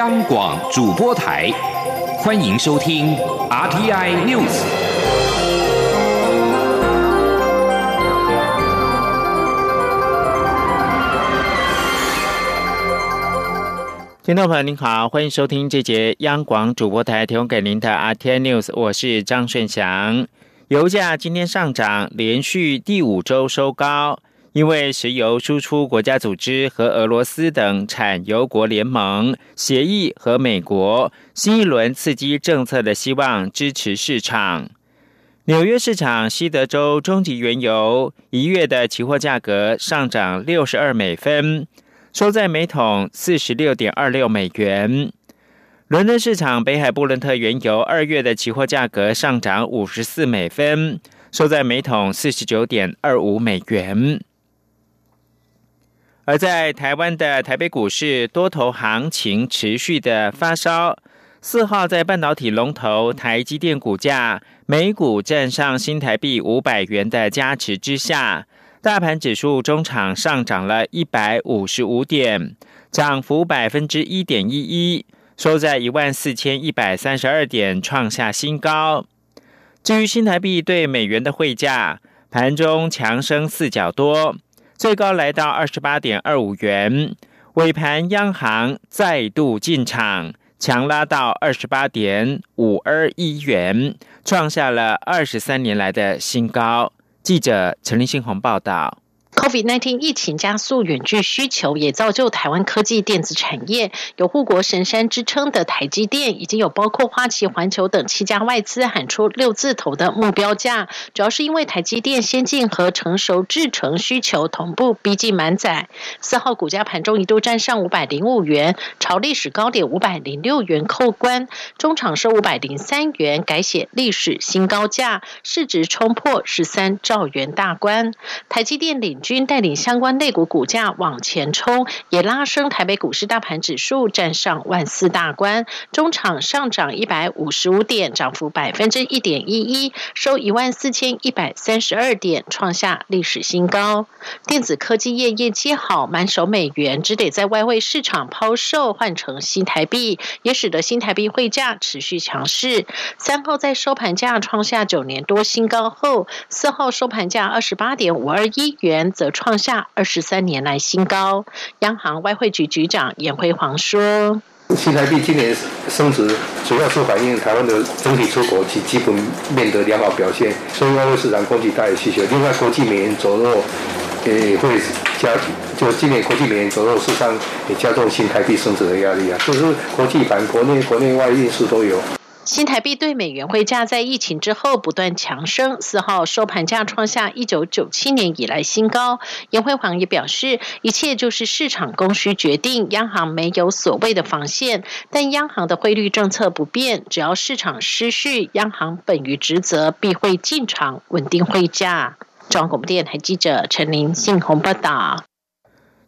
央广主播台，欢迎收听 RTI News。听众朋友您好，欢迎收听这节央广主播台提供给您的 RTI News，我是张顺祥。油价今天上涨，连续第五周收高。因为石油输出国家组织和俄罗斯等产油国联盟协议和美国新一轮刺激政策的希望支持市场，纽约市场西德州中级原油一月的期货价格上涨六十二美分，收在每桶四十六点二六美元。伦敦市场北海布伦特原油二月的期货价格上涨五十四美分，收在每桶四十九点二五美元。而在台湾的台北股市多头行情持续的发烧，四号在半导体龙头台积电股价每股站上新台币五百元的加持之下，大盘指数中场上涨了一百五十五点，涨幅百分之一点一一，收在一万四千一百三十二点，创下新高。至于新台币对美元的汇价，盘中强升四角多。最高来到二十八点二五元，尾盘央行再度进场，强拉到二十八点五二一元，创下了二十三年来的新高。记者陈立新红报道。COVID-19 疫情加速远距需求，也造就台湾科技电子产业有护国神山之称的台积电，已经有包括花旗环球等七家外资喊出六字头的目标价，主要是因为台积电先进和成熟制程需求同步逼近满载。四号股价盘中一度站上五百零五元，朝历史高点五百零六元扣关，中场收五百零三元，改写历史新高价，市值冲破十三兆元大关。台积电领。军带领相关类股股价往前冲，也拉升台北股市大盘指数站上万四大关，中场上涨一百五十五点，涨幅百分之一点一一，收一万四千一百三十二点，创下历史新高。电子科技业业绩好，满手美元只得在外汇市场抛售换成新台币，也使得新台币汇价持续强势。三号在收盘价创下九年多新高后，四号收盘价二十八点五二一元。则创下二十三年来新高。央行外汇局局长严辉煌说：“新台币今年升值，主要是反映台湾的整体出口及基本面的良好表现，所以外汇市场供给大于需求。另外，国际美元走弱也会加，就今年国际美元走弱，市场也加重新台币升值的压力啊。就是国际版、国内国内外因素都有。”新台币对美元汇价在疫情之后不断强升，四号收盘价创下一九九七年以来新高。严辉煌也表示，一切就是市场供需决定，央行没有所谓的防线，但央行的汇率政策不变，只要市场失序，央行本于职责，必会进场稳定汇价。中央广播电台记者陈琳信鸿报道。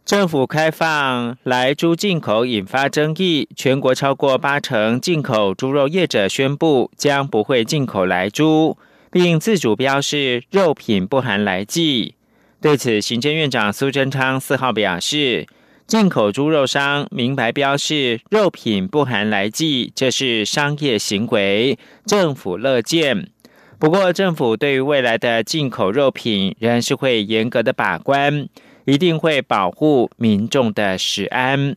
政府开放来猪进口引发争议，全国超过八成进口猪肉业者宣布将不会进口来猪，并自主标示肉品不含来剂。对此，行政院长苏贞昌四号表示，进口猪肉商明白标示肉品不含来剂，这是商业行为，政府乐见。不过，政府对于未来的进口肉品仍是会严格的把关。一定会保护民众的食安。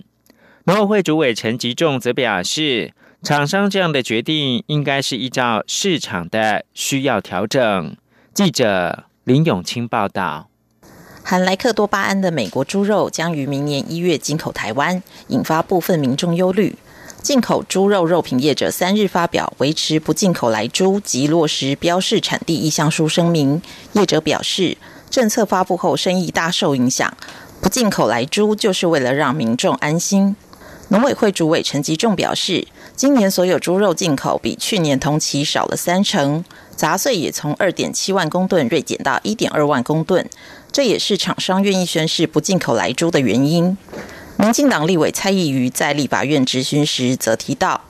农委会主委陈吉仲则表示，厂商这样的决定应该是依照市场的需要调整。记者林永清报道。含莱克多巴胺的美国猪肉将于明年一月进口台湾，引发部分民众忧虑。进口猪肉肉品业者三日发表维持不进口来猪及落实标示产地意向书声明。业者表示。政策发布后，生意大受影响。不进口来猪，就是为了让民众安心。农委会主委陈吉仲表示，今年所有猪肉进口比去年同期少了三成，杂碎也从二点七万公吨锐减到一点二万公吨，这也是厂商愿意宣示不进口来猪的原因。民进党立委蔡意瑜在立法院质询时则提到。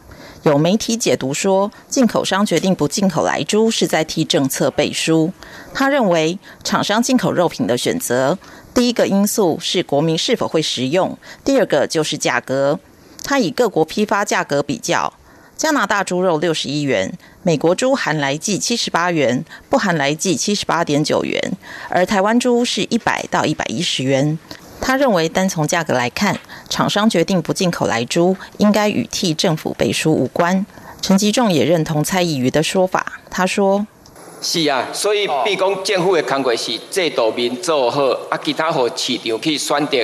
有媒体解读说，进口商决定不进口来猪，是在替政策背书。他认为，厂商进口肉品的选择，第一个因素是国民是否会食用，第二个就是价格。他以各国批发价格比较，加拿大猪肉六十一元，美国猪含来计七十八元，不含来计七十八点九元，而台湾猪是一百到一百一十元。他认为，单从价格来看，厂商决定不进口来猪，应该与替政府背书无关。陈吉仲也认同蔡宜瑜的说法，他说：“是啊，所以比讲政府的工作是制度面做好，啊，其他和市场去选择。”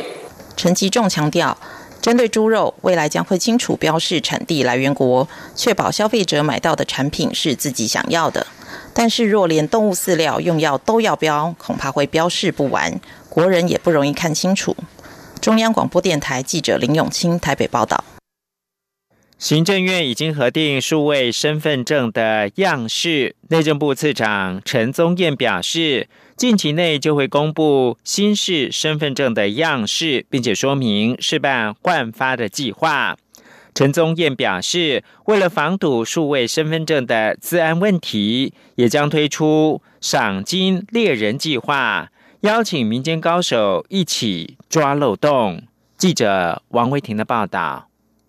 陈吉仲强调。针对猪肉，未来将会清楚标示产地来源国，确保消费者买到的产品是自己想要的。但是，若连动物饲料、用药都要标，恐怕会标示不完，国人也不容易看清楚。中央广播电台记者林永清台北报道。行政院已经核定数位身份证的样式，内政部次长陈宗彦表示，近期内就会公布新式身份证的样式，并且说明试办换发的计划。陈宗彦表示，为了防堵数位身份证的治安问题，也将推出赏金猎人计划，邀请民间高手一起抓漏洞。记者王维婷的报道。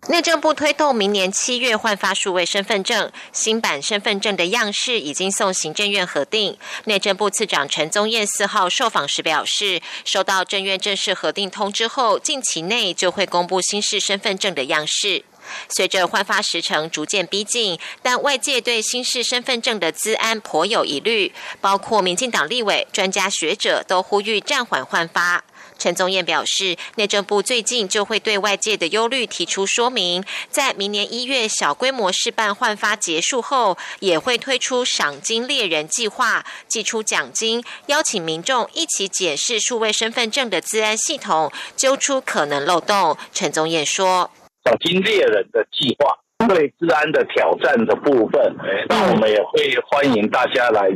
内政部推动明年七月换发数位身份证，新版身份证的样式已经送行政院核定。内政部次长陈宗彦四号受访时表示，收到政院正式核定通知后，近期内就会公布新式身份证的样式。随着换发时程逐渐逼近，但外界对新式身份证的资安颇有疑虑，包括民进党立委、专家学者都呼吁暂缓换发。陈宗彦表示，内政部最近就会对外界的忧虑提出说明，在明年一月小规模试办换发结束后，也会推出赏金猎人计划，寄出奖金，邀请民众一起检视数位身份证的资安系统，揪出可能漏洞。陈宗彦说：“赏金猎人的计划对治安的挑战的部分，那我们也会欢迎大家来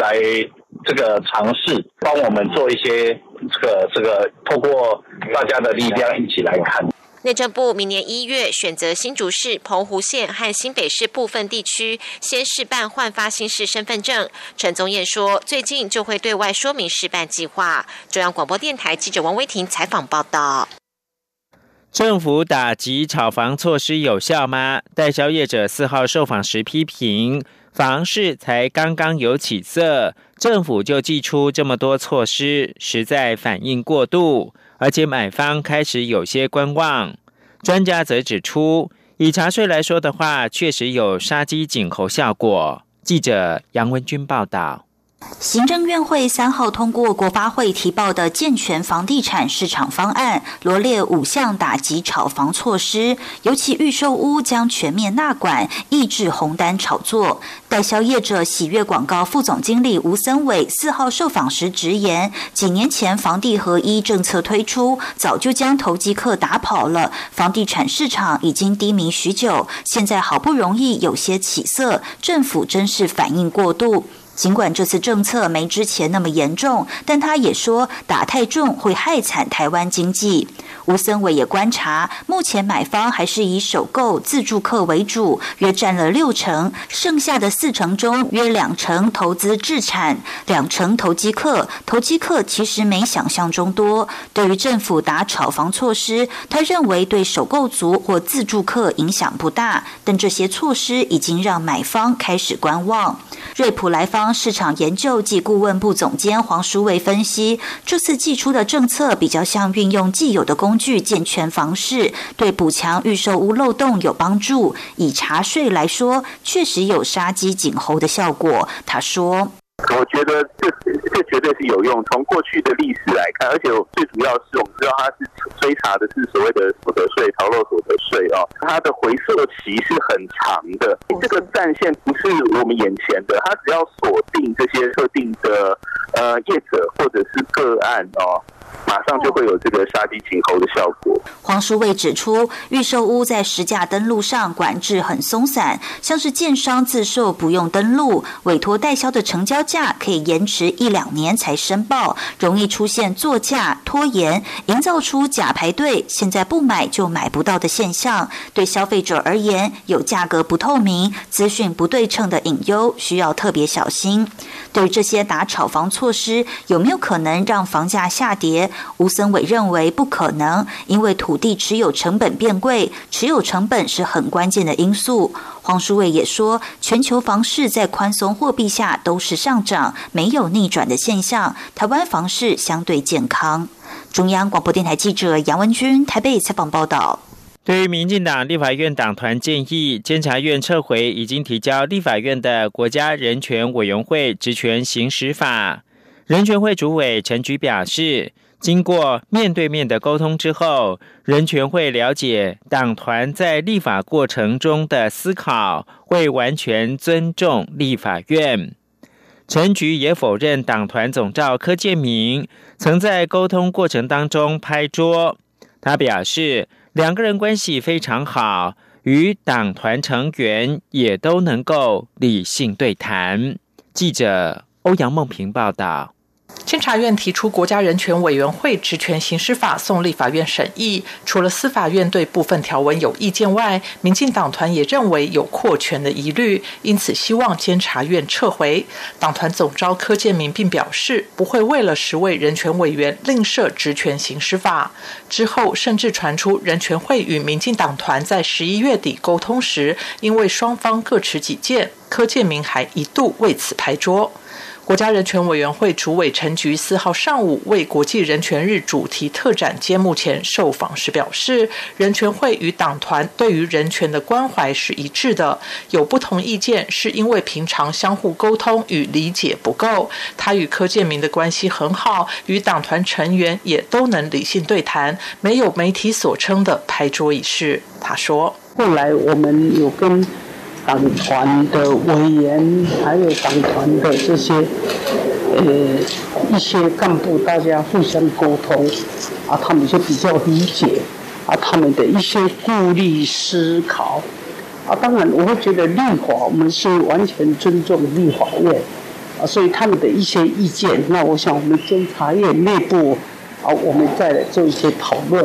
来这个尝试，帮我们做一些。”这个这个，透过大家的力量一起来看。内政部明年一月选择新竹市、澎湖县和新北市部分地区先试办换发新式身份证。陈宗彦说，最近就会对外说明试办计划。中央广播电台记者王威婷采访报道。政府打击炒房措施有效吗？代销业者四号受访时批评。房市才刚刚有起色，政府就祭出这么多措施，实在反应过度，而且买方开始有些观望。专家则指出，以茶税来说的话，确实有杀鸡儆猴效果。记者杨文军报道。行政院会三号通过国发会提报的健全房地产市场方案，罗列五项打击炒房措施，尤其预售屋将全面纳管，抑制红单炒作。代销业者喜悦广告副总经理吴森伟四号受访时直言，几年前房地合一政策推出，早就将投机客打跑了，房地产市场已经低迷许久，现在好不容易有些起色，政府真是反应过度。尽管这次政策没之前那么严重，但他也说打太重会害惨台湾经济。吴森伟也观察，目前买方还是以首购自住客为主，约占了六成，剩下的四成中约两成投资置产，两成投机客。投机客其实没想象中多。对于政府打炒房措施，他认为对首购族或自住客影响不大，但这些措施已经让买方开始观望。瑞普来方市场研究及顾问部总监黄淑伟分析，这次寄出的政策比较像运用既有的工工具健全房市，对补强预售屋漏洞有帮助。以查税来说，确实有杀鸡儆猴的效果。他说。我觉得这这绝对是有用。从过去的历史来看，而且最主要是我们知道它是追查的是所谓的所得税、逃漏所得税哦，它的回溯期是很长的。这个战线不是我们眼前的，它只要锁定这些特定的呃业者或者是个案哦。马上就会有这个杀鸡儆猴的效果。黄书卫指出，预售屋在实价登录上管制很松散，像是建商自售不用登录，委托代销的成交价可以延迟一两年才申报，容易出现作价拖延，营造出假排队，现在不买就买不到的现象。对消费者而言，有价格不透明、资讯不对称的隐忧，需要特别小心。对于这些打炒房措施，有没有可能让房价下跌？吴森伟认为不可能，因为土地持有成本变贵，持有成本是很关键的因素。黄书伟也说，全球房市在宽松货币下都是上涨，没有逆转的现象。台湾房市相对健康。中央广播电台记者杨文君台北采访报道。对于民进党立法院党团建议，监察院撤回已经提交立法院的国家人权委员会职权行使法，人权会主委陈菊表示，经过面对面的沟通之后，人权会了解党团在立法过程中的思考，会完全尊重立法院。陈菊也否认党团总召柯建明曾在沟通过程当中拍桌，他表示。两个人关系非常好，与党团成员也都能够理性对谈。记者欧阳梦平报道。监察院提出国家人权委员会职权行使法送立法院审议，除了司法院对部分条文有意见外，民进党团也认为有扩权的疑虑，因此希望监察院撤回。党团总召柯建明并表示，不会为了十位人权委员另设职权行使法。之后甚至传出人权会与民进党团在十一月底沟通时，因为双方各持己见，柯建明还一度为此拍桌。国家人权委员会主委陈菊四号上午为国际人权日主题特展揭幕前受访时表示，人权会与党团对于人权的关怀是一致的，有不同意见是因为平常相互沟通与理解不够。他与柯建明的关系很好，与党团成员也都能理性对谈，没有媒体所称的拍桌仪式。他说：“后来我们有跟。”党团的委员，还有党团的这些呃一些干部，大家互相沟通，啊，他们就比较理解啊，他们的一些顾虑思考，啊，当然我会觉得立法我们是完全尊重立法院，啊，所以他们的一些意见，那我想我们监察院内部啊，我们再来做一些讨论。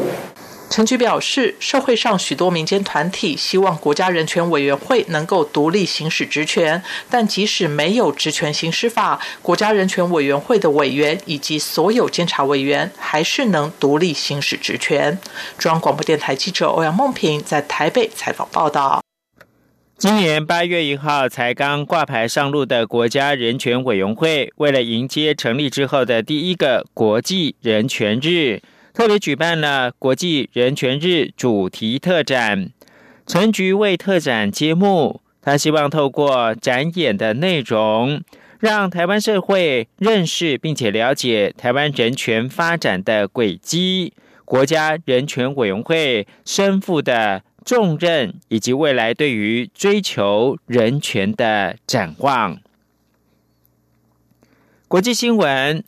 陈菊表示，社会上许多民间团体希望国家人权委员会能够独立行使职权，但即使没有职权行使法，国家人权委员会的委员以及所有监察委员还是能独立行使职权。中央广播电台记者欧阳梦平在台北采访报道。今年八月一号才刚挂牌上路的国家人权委员会，为了迎接成立之后的第一个国际人权日。特别举办了国际人权日主题特展，陈菊为特展揭幕。他希望透过展演的内容，让台湾社会认识并且了解台湾人权发展的轨迹、国家人权委员会身负的重任，以及未来对于追求人权的展望。国际新闻。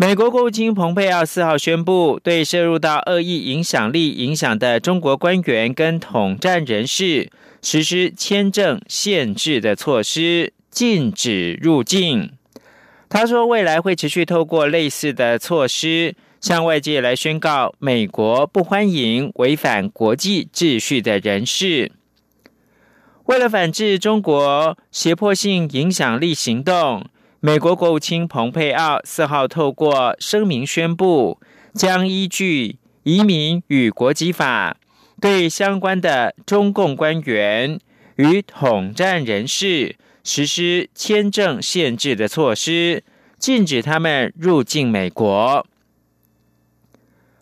美国国务卿蓬佩奥四号宣布，对涉入到恶意影响力影响的中国官员跟统战人士实施签证限制的措施，禁止入境。他说，未来会持续透过类似的措施，向外界来宣告美国不欢迎违反国际秩序的人士。为了反制中国胁迫性影响力行动。美国国务卿蓬佩奥四号透过声明宣布，将依据《移民与国籍法》，对相关的中共官员与统战人士实施签证限制的措施，禁止他们入境美国。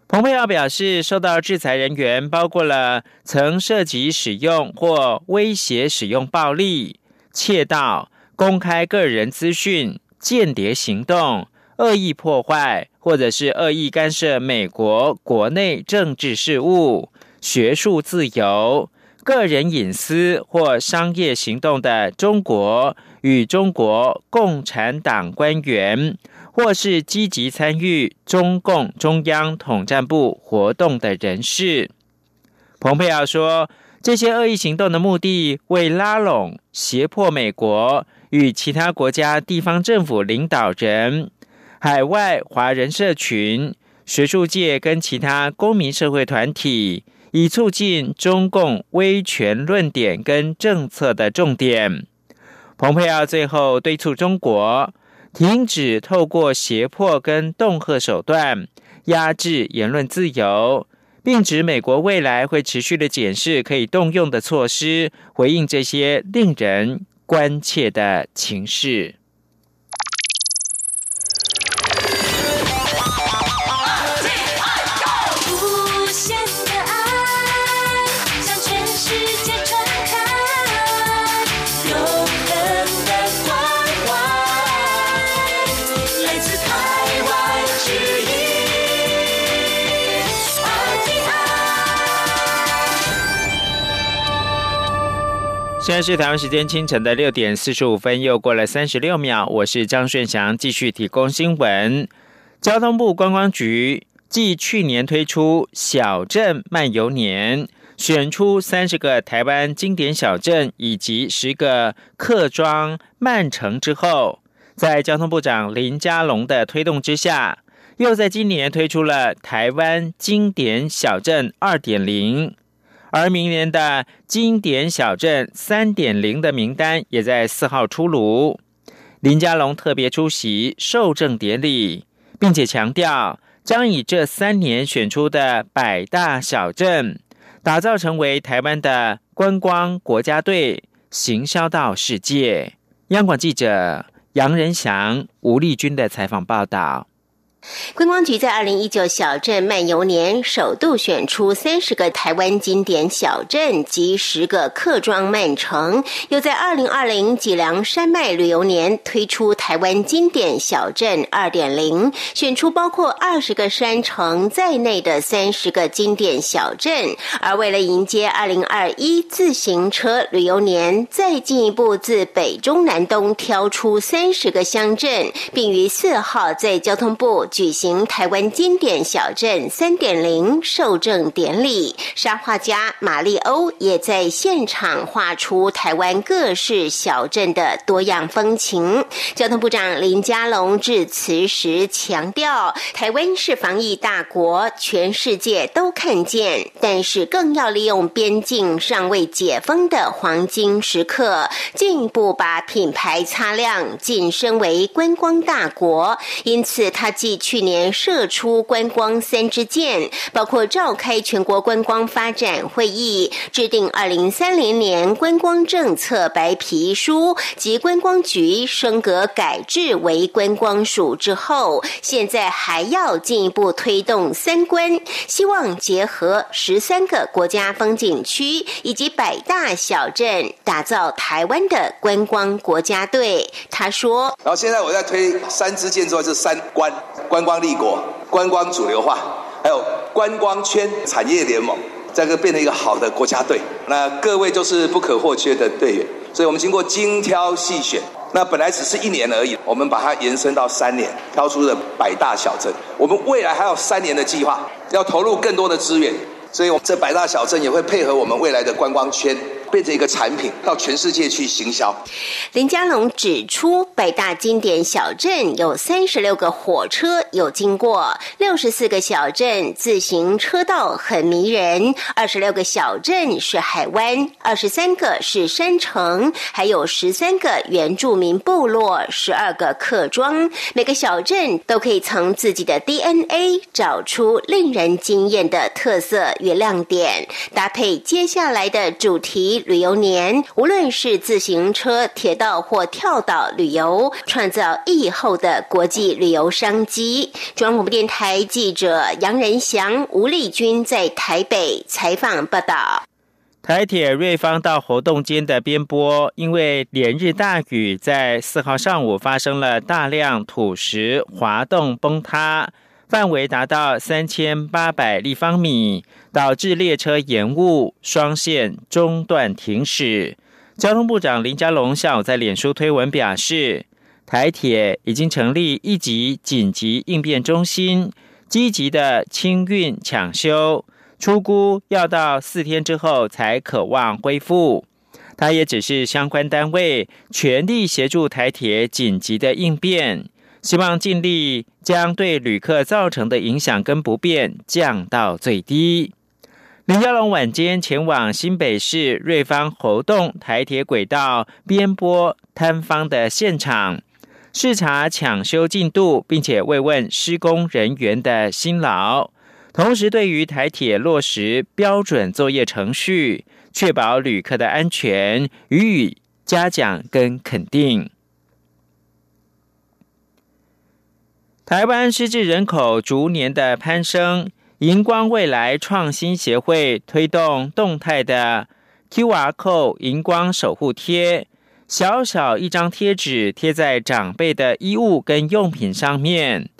蓬佩奥表示，受到制裁人员包括了曾涉及使用或威胁使用暴力、窃盗。公开个人资讯、间谍行动、恶意破坏，或者是恶意干涉美国国内政治事务、学术自由、个人隐私或商业行动的中国与中国共产党官员，或是积极参与中共中央统战部活动的人士，蓬佩奥说，这些恶意行动的目的为拉拢、胁迫美国。与其他国家地方政府领导人、海外华人社群、学术界跟其他公民社会团体，以促进中共威权论点跟政策的重点。蓬佩奥最后敦促中国停止透过胁迫跟恫吓手段压制言论自由，并指美国未来会持续的检视可以动用的措施，回应这些令人关切的情势。现在是台湾时间清晨的六点四十五分，又过了三十六秒。我是张顺祥，继续提供新闻。交通部观光局继去年推出小镇漫游年，选出三十个台湾经典小镇以及十个客庄慢城之后，在交通部长林佳龙的推动之下，又在今年推出了台湾经典小镇二点零。而明年的经典小镇三点零的名单也在四号出炉，林佳龙特别出席受证典礼，并且强调将以这三年选出的百大小镇，打造成为台湾的观光国家队，行销到世界。央广记者杨仁祥、吴丽君的采访报道。观光局在二零一九小镇漫游年首度选出三十个台湾经典小镇及十个客庄慢城，又在二零二零脊梁山脉旅游年推出台湾经典小镇二点零，选出包括二十个山城在内的三十个经典小镇。而为了迎接二零二一自行车旅游年，再进一步自北中南东挑出三十个乡镇，并于四号在交通部。举行台湾经典小镇三点零受证典礼，沙画家马利欧也在现场画出台湾各式小镇的多样风情。交通部长林佳龙致辞时强调，台湾是防疫大国，全世界都看见，但是更要利用边境尚未解封的黄金时刻，进一步把品牌擦亮，晋升为观光大国。因此，他既去年射出观光三支箭，包括召开全国观光发展会议、制定二零三零年观光政策白皮书及观光局升格改制为观光署之后，现在还要进一步推动三观，希望结合十三个国家风景区以及百大小镇，打造台湾的观光国家队。他说：“然后现在我在推三支箭之后，是三观。”观光立国、观光主流化，还有观光圈产业联盟，这个变成一个好的国家队。那各位就是不可或缺的队员，所以我们经过精挑细选，那本来只是一年而已，我们把它延伸到三年，挑出了百大小镇。我们未来还有三年的计划，要投入更多的资源，所以这百大小镇也会配合我们未来的观光圈。变成一个产品，到全世界去行销。林佳龙指出，北大经典小镇有三十六个火车有经过，六十四个小镇自行车道很迷人，二十六个小镇是海湾，二十三个是山城，还有十三个原住民部落，十二个客庄。每个小镇都可以从自己的 DNA 找出令人惊艳的特色与亮点，搭配接下来的主题。旅游年，无论是自行车、铁道或跳岛旅游，创造疫后的国际旅游商机。中央广播电台记者杨仁祥、吴丽君在台北采访报道。台铁瑞芳到活动间的边坡，因为连日大雨，在四号上午发生了大量土石滑动崩塌。范围达到三千八百立方米，导致列车延误，双线中断停驶。交通部长林佳龙下午在脸书推文表示，台铁已经成立一级紧急应变中心，积极的清运抢修，出估要到四天之后才可望恢复。他也只是相关单位全力协助台铁紧急的应变。希望尽力将对旅客造成的影响跟不便降到最低。林佳龙晚间前往新北市瑞芳活动台铁轨道边坡坍方的现场，视察抢修进度，并且慰问施工人员的辛劳，同时对于台铁落实标准作业程序，确保旅客的安全，予以嘉奖跟肯定。台湾失智人口逐年的攀升，荧光未来创新协会推动动态的 QR Code 荧光守护贴。小小一张贴纸贴在长辈的衣物跟用品上面，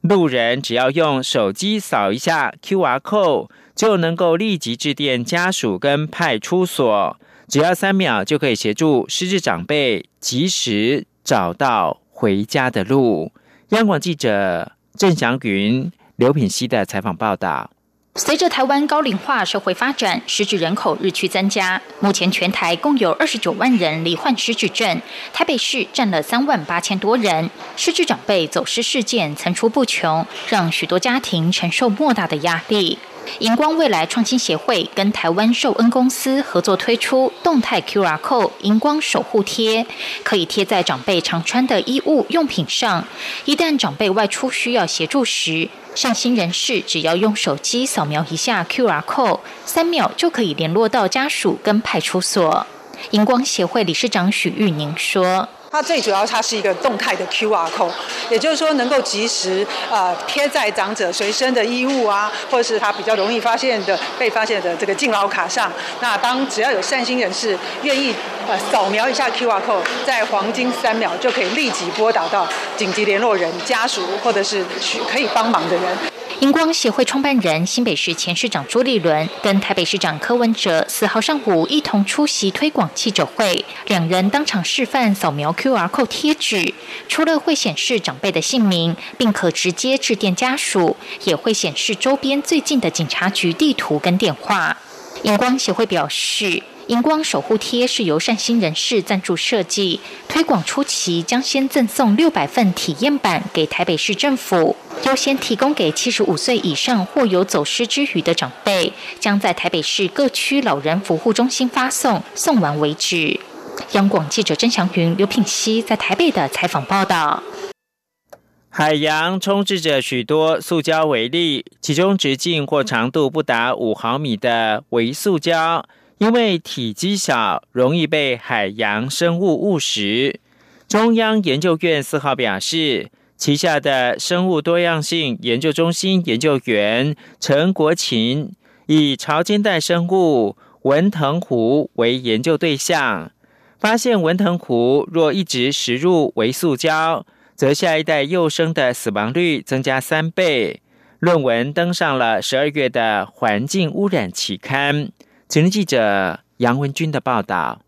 路人只要用手机扫一下 QR code，就能够立即致电家属跟派出所，只要三秒就可以协助失智长辈及时找到回家的路。央广记者郑祥云、刘品熙的采访报道。随着台湾高龄化社会发展，失智人口日趋增加。目前全台共有二十九万人罹患失智症，台北市占了三万八千多人。失智长辈走失事件层出不穷，让许多家庭承受莫大的压力。荧光未来创新协会跟台湾寿恩公司合作推出动态 QR Code 荧光守护贴，可以贴在长辈常穿的衣物用品上。一旦长辈外出需要协助时，善心人士只要用手机扫描一下 QR Code，三秒就可以联络到家属跟派出所。荧光协会理事长许玉宁说。它最主要，它是一个动态的 QR code，也就是说能够及时呃贴在长者随身的衣物啊，或者是他比较容易发现的被发现的这个敬老卡上。那当只要有善心人士愿意呃扫描一下 QR code，在黄金三秒就可以立即拨打到紧急联络人、家属或者是去可以帮忙的人。荧光协会创办人新北市前市长朱立伦跟台北市长柯文哲四号上午一同出席推广记者会，两人当场示范扫描 QR code 贴纸，除了会显示长辈的姓名，并可直接致电家属，也会显示周边最近的警察局地图跟电话。荧光协会表示。荧光守护贴是由善心人士赞助设计，推广初期将先赠送六百份体验版给台北市政府，优先提供给七十五岁以上或有走失之余的长辈，将在台北市各区老人服务中心发送，送完为止。央广记者曾祥云、刘品熙在台北的采访报道。海洋充斥着许多塑胶微粒，其中直径或长度不达五毫米的微塑胶。因为体积小，容易被海洋生物误食。中央研究院四号表示，旗下的生物多样性研究中心研究员陈国勤以潮间带生物文藤壶为研究对象，发现文藤壶若一直食入微塑胶，则下一代幼生的死亡率增加三倍。论文登上了十二月的《环境污染》期刊。请听记者杨文军的报道。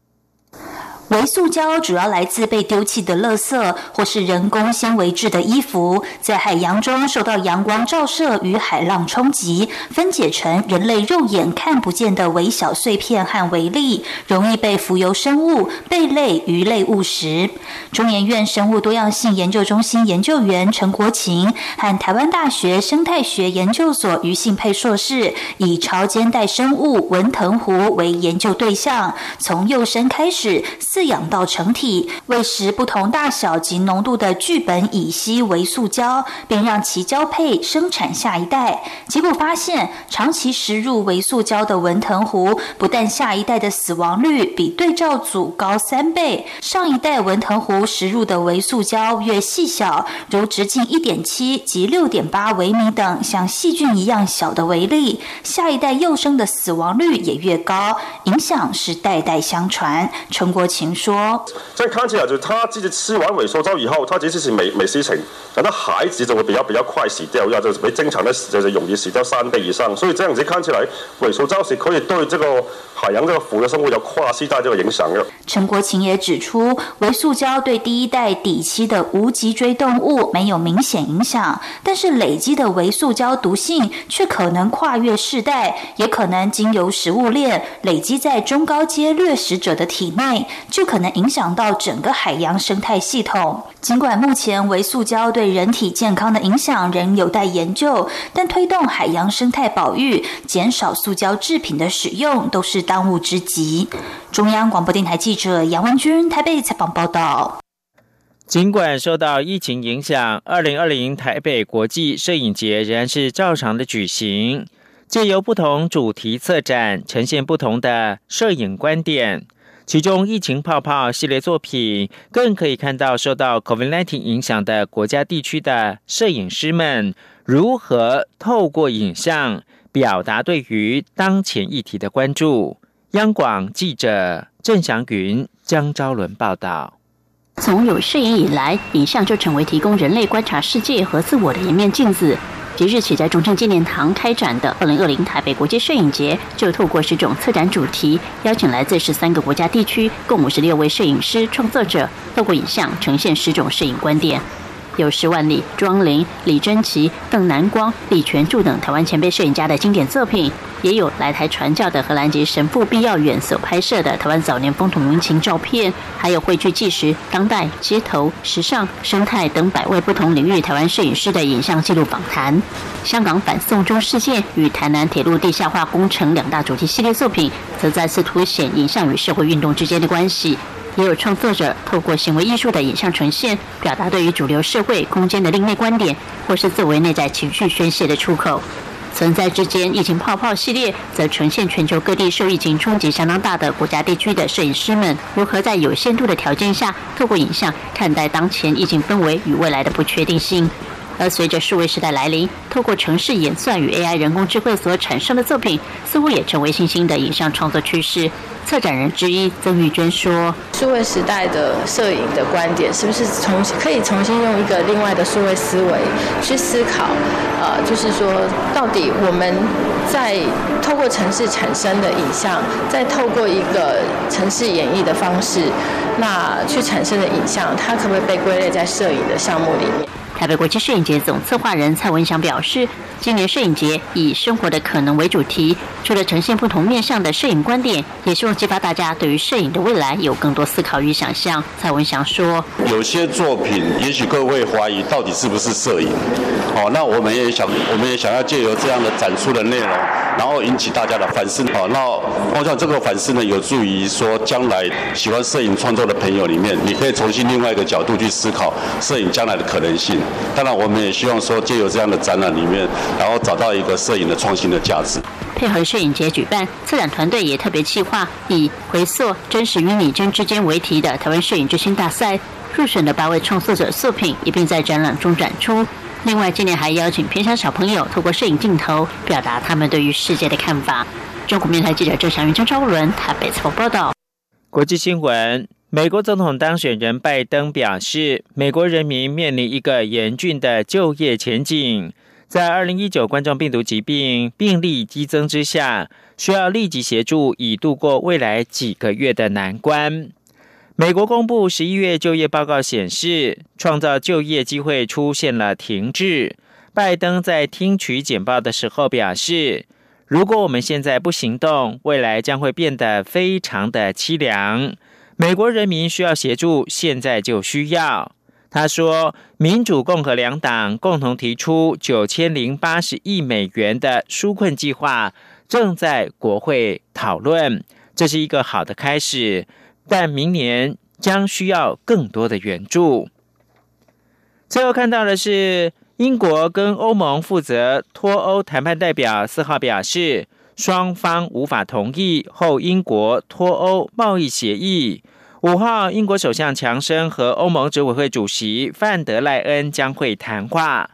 微塑胶主要来自被丢弃的垃圾或是人工纤维制的衣服，在海洋中受到阳光照射与海浪冲击，分解成人类肉眼看不见的微小碎片和微粒，容易被浮游生物、贝类、鱼类误食。中研院生物多样性研究中心研究员陈国勤和台湾大学生态学研究所余信佩硕士，以潮间带生物文藤壶为研究对象，从幼生开始。饲养到成体，喂食不同大小及浓度的聚苯乙烯微塑胶，并让其交配生产下一代。结果发现，长期食入微塑胶的文藤壶，不但下一代的死亡率比对照组高三倍，上一代文藤壶食入的微塑胶越细小，如直径一点七及六点八微米等像细菌一样小的微粒，下一代幼生的死亡率也越高。影响是代代相传。陈国勤。说，这看起来就是他自己吃完萎缩胶以后，他其实是没没事情，但他孩子就会比较比较快死掉，要就是比正常的就是容易死掉三倍以上，所以这样子看起来萎缩胶是可以对这个海洋这个浮的生物有跨世代这个影响的。陈国勤也指出，微塑胶对第一代底栖的无脊椎动物没有明显影响，但是累积的微塑胶毒性却可能跨越世代，也可能经由食物链累积在中高阶掠食者的体内。就可能影响到整个海洋生态系统。尽管目前微塑胶对人体健康的影响仍有待研究，但推动海洋生态保育、减少塑胶制品的使用都是当务之急。中央广播电台记者杨文君台北采访报道。尽管受到疫情影响，二零二零台北国际摄影节仍然是照常的举行，借由不同主题策展，呈现不同的摄影观点。其中，疫情泡泡系列作品更可以看到受到 COVID-19 影响的国家地区的摄影师们如何透过影像表达对于当前议题的关注。央广记者郑祥云、江昭伦报道。从有摄影以来，影像就成为提供人类观察世界和自我的一面镜子。即日起在中山纪念堂开展的二零二零台北国际摄影节，就透过十种策展主题，邀请来自十三个国家地区共五十六位摄影师创作者，透过影像呈现十种摄影观点。有十万里、庄林、李贞奇、邓南光、李全柱等台湾前辈摄影家的经典作品，也有来台传教的荷兰籍神父毕耀远所拍摄的台湾早年风土民情照片，还有汇聚纪实、当代、街头、时尚、生态等百位不同领域台湾摄影师的影像记录访谈。香港反送中事件与台南铁路地下化工程两大主题系列作品，则再次凸显影像与社会运动之间的关系。也有创作者透过行为艺术的影像呈现，表达对于主流社会空间的另类观点，或是作为内在情绪宣泄的出口。存在之间，疫情泡泡系列则呈现全球各地受疫情冲击相当大的国家地区的摄影师们，如何在有限度的条件下，透过影像看待当前疫情氛围与未来的不确定性。而随着数位时代来临，透过城市演算与 AI 人工智慧所产生的作品，似乎也成为新兴的影像创作趋势。策展人之一曾玉娟说：“数位时代的摄影的观点，是不是重可以重新用一个另外的数位思维去思考？呃，就是说，到底我们在透过城市产生的影像，在透过一个城市演绎的方式，那去产生的影像，它可不可以被归类在摄影的项目里面？”台北国际摄影节总策划人蔡文祥表示，今年摄影节以“生活的可能”为主题，除了呈现不同面向的摄影观点，也希望激发大家对于摄影的未来有更多思考与想象。蔡文祥说：“有些作品，也许各位怀疑到底是不是摄影，哦，那我们也想，我们也想要借由这样的展出的内容，然后引起大家的反思。哦，那我想这个反思呢，有助于说将来喜欢摄影创作的朋友里面，你可以重新另外一个角度去思考摄影将来的可能性。”当然，我们也希望说，借由这样的展览里面，然后找到一个摄影的创新的价值。配合摄影节举办，策展团队也特别企划以“回溯真实与拟真之间”为题的台湾摄影之星大赛，入选的八位创作者作品一并在展览中展出。另外，今年还邀请偏乡小朋友透过摄影镜头，表达他们对于世界的看法。中国面台记者郑祥云、张昭伦台北采访报道。国际新闻。美国总统当选人拜登表示，美国人民面临一个严峻的就业前景。在二零一九冠状病毒疾病病例激增之下，需要立即协助以度过未来几个月的难关。美国公布十一月就业报告显示，创造就业机会出现了停滞。拜登在听取简报的时候表示，如果我们现在不行动，未来将会变得非常的凄凉。美国人民需要协助，现在就需要。他说，民主、共和两党共同提出九千零八十亿美元的纾困计划，正在国会讨论，这是一个好的开始。但明年将需要更多的援助。最后看到的是，英国跟欧盟负责脱欧谈判代表四号表示，双方无法同意后英国脱欧贸易协议。五号，英国首相强生和欧盟执委会主席范德赖恩将会谈话。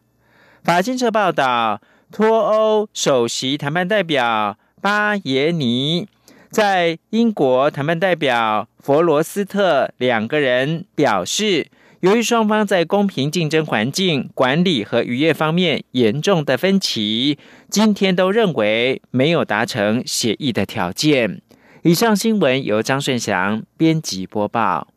法新社报道，脱欧首席谈判代表巴耶尼在英国谈判代表佛罗斯特两个人表示，由于双方在公平竞争环境管理和渔业方面严重的分歧，今天都认为没有达成协议的条件。以上新闻由张顺祥编辑播报。